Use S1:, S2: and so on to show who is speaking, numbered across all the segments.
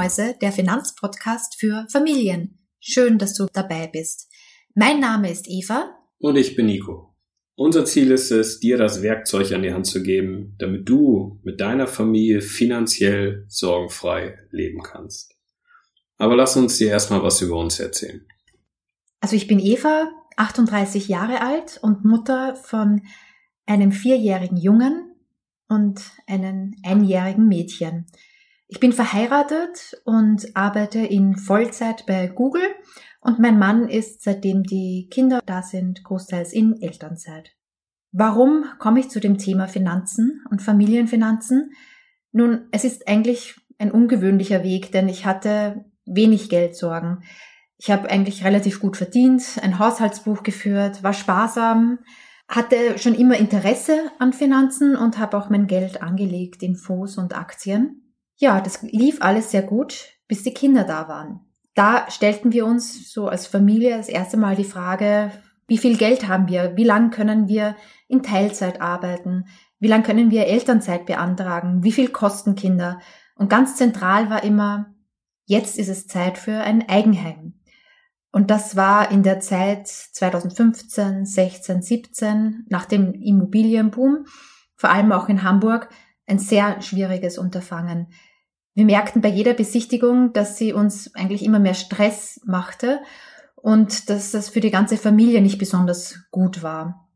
S1: Mäuse, der Finanzpodcast für Familien. Schön, dass du dabei bist. Mein Name ist Eva.
S2: Und ich bin Nico. Unser Ziel ist es, dir das Werkzeug an die Hand zu geben, damit du mit deiner Familie finanziell sorgenfrei leben kannst. Aber lass uns dir erstmal was über uns erzählen.
S1: Also ich bin Eva, 38 Jahre alt und Mutter von einem vierjährigen Jungen und einem einjährigen Mädchen. Ich bin verheiratet und arbeite in Vollzeit bei Google und mein Mann ist, seitdem die Kinder da sind, großteils in Elternzeit. Warum komme ich zu dem Thema Finanzen und Familienfinanzen? Nun, es ist eigentlich ein ungewöhnlicher Weg, denn ich hatte wenig Geldsorgen. Ich habe eigentlich relativ gut verdient, ein Haushaltsbuch geführt, war sparsam, hatte schon immer Interesse an Finanzen und habe auch mein Geld angelegt in Fonds und Aktien. Ja, das lief alles sehr gut, bis die Kinder da waren. Da stellten wir uns so als Familie das erste Mal die Frage, wie viel Geld haben wir? Wie lang können wir in Teilzeit arbeiten? Wie lang können wir Elternzeit beantragen? Wie viel kosten Kinder? Und ganz zentral war immer, jetzt ist es Zeit für ein Eigenheim. Und das war in der Zeit 2015, 16, 17, nach dem Immobilienboom, vor allem auch in Hamburg, ein sehr schwieriges Unterfangen. Wir merkten bei jeder Besichtigung, dass sie uns eigentlich immer mehr Stress machte und dass das für die ganze Familie nicht besonders gut war.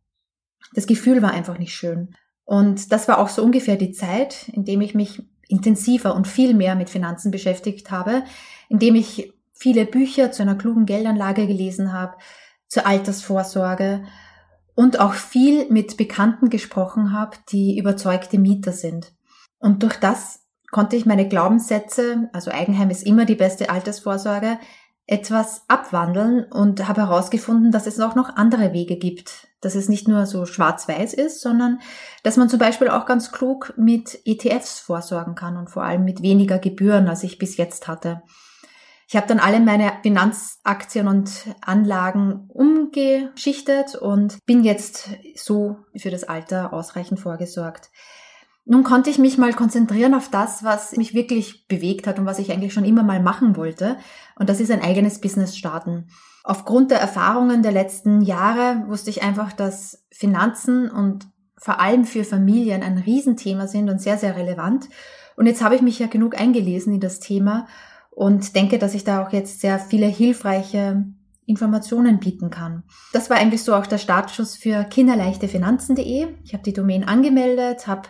S1: Das Gefühl war einfach nicht schön. Und das war auch so ungefähr die Zeit, in dem ich mich intensiver und viel mehr mit Finanzen beschäftigt habe, indem ich viele Bücher zu einer klugen Geldanlage gelesen habe, zur Altersvorsorge und auch viel mit Bekannten gesprochen habe, die überzeugte Mieter sind. Und durch das konnte ich meine Glaubenssätze, also Eigenheim ist immer die beste Altersvorsorge, etwas abwandeln und habe herausgefunden, dass es auch noch andere Wege gibt. Dass es nicht nur so schwarz-weiß ist, sondern dass man zum Beispiel auch ganz klug mit ETFs vorsorgen kann und vor allem mit weniger Gebühren, als ich bis jetzt hatte. Ich habe dann alle meine Finanzaktien und Anlagen umgeschichtet und bin jetzt so für das Alter ausreichend vorgesorgt. Nun konnte ich mich mal konzentrieren auf das, was mich wirklich bewegt hat und was ich eigentlich schon immer mal machen wollte. Und das ist ein eigenes Business starten. Aufgrund der Erfahrungen der letzten Jahre wusste ich einfach, dass Finanzen und vor allem für Familien ein Riesenthema sind und sehr, sehr relevant. Und jetzt habe ich mich ja genug eingelesen in das Thema und denke, dass ich da auch jetzt sehr viele hilfreiche Informationen bieten kann. Das war eigentlich so auch der Startschuss für kinderleichtefinanzen.de. Ich habe die Domain angemeldet, habe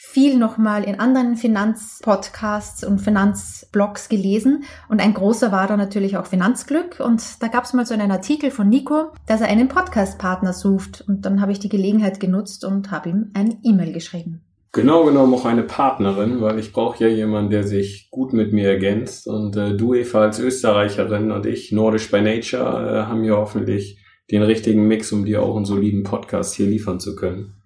S1: viel nochmal in anderen Finanzpodcasts und Finanzblogs gelesen und ein großer war da natürlich auch Finanzglück und da gab es mal so einen Artikel von Nico, dass er einen Podcastpartner sucht und dann habe ich die Gelegenheit genutzt und habe ihm ein E-Mail geschrieben.
S2: Genau genommen auch eine Partnerin, weil ich brauche ja jemanden, der sich gut mit mir ergänzt und äh, du Eva als Österreicherin und ich Nordisch by Nature äh, haben ja hoffentlich den richtigen Mix, um dir auch einen soliden Podcast hier liefern zu können.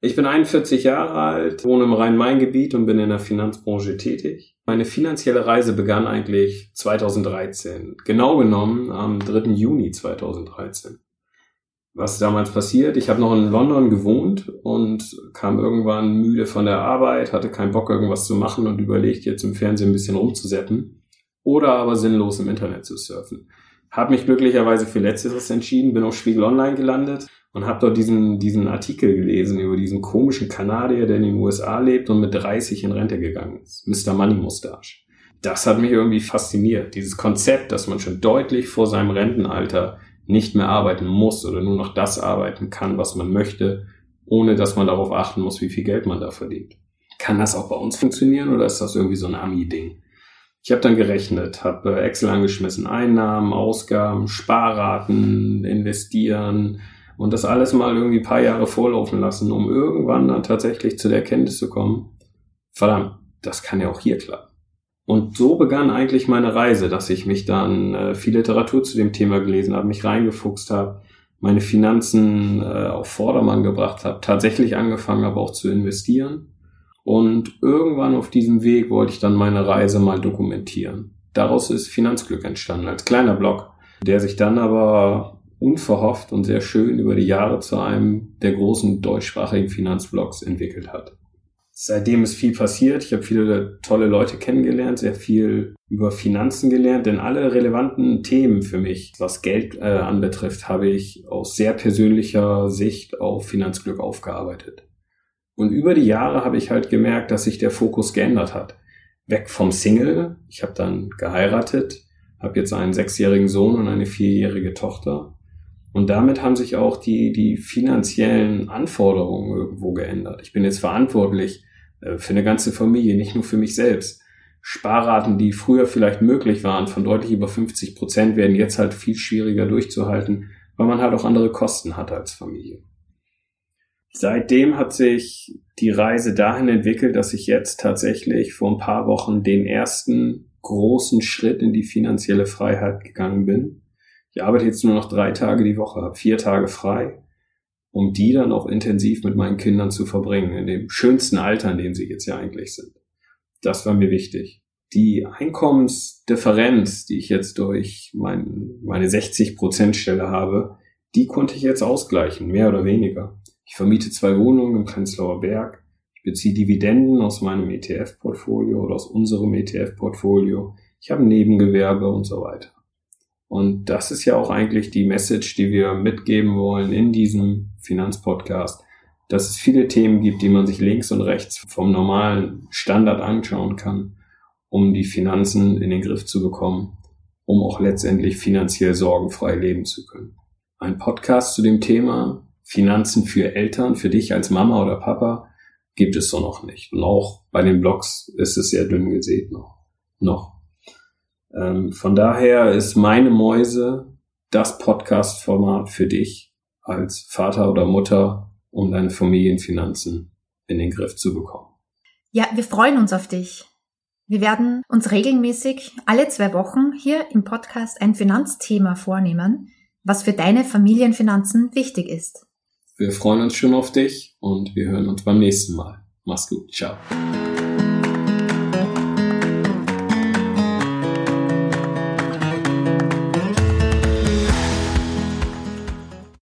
S2: Ich bin 41 Jahre alt, wohne im Rhein-Main-Gebiet und bin in der Finanzbranche tätig. Meine finanzielle Reise begann eigentlich 2013, genau genommen am 3. Juni 2013. Was damals passiert? Ich habe noch in London gewohnt und kam irgendwann müde von der Arbeit, hatte keinen Bock irgendwas zu machen und überlegt jetzt im Fernsehen ein bisschen rumzuseppen oder aber sinnlos im Internet zu surfen. Hab mich glücklicherweise für Letzteres entschieden, bin auf Spiegel Online gelandet und habe dort diesen, diesen Artikel gelesen über diesen komischen Kanadier, der in den USA lebt und mit 30 in Rente gegangen ist. Mr. Money Mustache. Das hat mich irgendwie fasziniert. Dieses Konzept, dass man schon deutlich vor seinem Rentenalter nicht mehr arbeiten muss oder nur noch das arbeiten kann, was man möchte, ohne dass man darauf achten muss, wie viel Geld man da verdient. Kann das auch bei uns funktionieren oder ist das irgendwie so ein Ami-Ding? Ich habe dann gerechnet, habe äh, Excel angeschmissen, Einnahmen, Ausgaben, Sparraten, investieren, und das alles mal irgendwie ein paar Jahre vorlaufen lassen, um irgendwann dann tatsächlich zu der Erkenntnis zu kommen, verdammt, das kann ja auch hier klappen. Und so begann eigentlich meine Reise, dass ich mich dann äh, viel Literatur zu dem Thema gelesen habe, mich reingefuchst habe, meine Finanzen äh, auf Vordermann gebracht habe, tatsächlich angefangen habe auch zu investieren. Und irgendwann auf diesem Weg wollte ich dann meine Reise mal dokumentieren. Daraus ist Finanzglück entstanden als kleiner Blog, der sich dann aber unverhofft und sehr schön über die Jahre zu einem der großen deutschsprachigen Finanzblogs entwickelt hat. Seitdem ist viel passiert. Ich habe viele tolle Leute kennengelernt, sehr viel über Finanzen gelernt, denn alle relevanten Themen für mich, was Geld äh, anbetrifft, habe ich aus sehr persönlicher Sicht auf Finanzglück aufgearbeitet. Und über die Jahre habe ich halt gemerkt, dass sich der Fokus geändert hat. Weg vom Single, ich habe dann geheiratet, habe jetzt einen sechsjährigen Sohn und eine vierjährige Tochter. Und damit haben sich auch die, die finanziellen Anforderungen irgendwo geändert. Ich bin jetzt verantwortlich äh, für eine ganze Familie, nicht nur für mich selbst. Sparraten, die früher vielleicht möglich waren, von deutlich über 50 Prozent, werden jetzt halt viel schwieriger durchzuhalten, weil man halt auch andere Kosten hat als Familie. Seitdem hat sich die Reise dahin entwickelt, dass ich jetzt tatsächlich vor ein paar Wochen den ersten großen Schritt in die finanzielle Freiheit gegangen bin. Ich arbeite jetzt nur noch drei Tage die Woche, habe vier Tage frei um die dann auch intensiv mit meinen Kindern zu verbringen, in dem schönsten Alter, in dem sie jetzt ja eigentlich sind. Das war mir wichtig. Die Einkommensdifferenz, die ich jetzt durch mein, meine 60%-Stelle habe, die konnte ich jetzt ausgleichen, mehr oder weniger. Ich vermiete zwei Wohnungen im Prenzlauer Berg. Ich beziehe Dividenden aus meinem ETF-Portfolio oder aus unserem ETF-Portfolio. Ich habe Nebengewerbe und so weiter. Und das ist ja auch eigentlich die Message, die wir mitgeben wollen in diesem Finanzpodcast, dass es viele Themen gibt, die man sich links und rechts vom normalen Standard anschauen kann, um die Finanzen in den Griff zu bekommen, um auch letztendlich finanziell sorgenfrei leben zu können. Ein Podcast zu dem Thema Finanzen für Eltern, für dich als Mama oder Papa, gibt es so noch nicht. Und auch bei den Blogs ist es sehr dünn gesät noch. Noch. Ähm, von daher ist meine Mäuse das Podcast-Format für dich als Vater oder Mutter, um deine Familienfinanzen in den Griff zu bekommen.
S1: Ja, wir freuen uns auf dich. Wir werden uns regelmäßig alle zwei Wochen hier im Podcast ein Finanzthema vornehmen, was für deine Familienfinanzen wichtig ist.
S2: Wir freuen uns schon auf dich und wir hören uns beim nächsten Mal. Mach's gut. Ciao.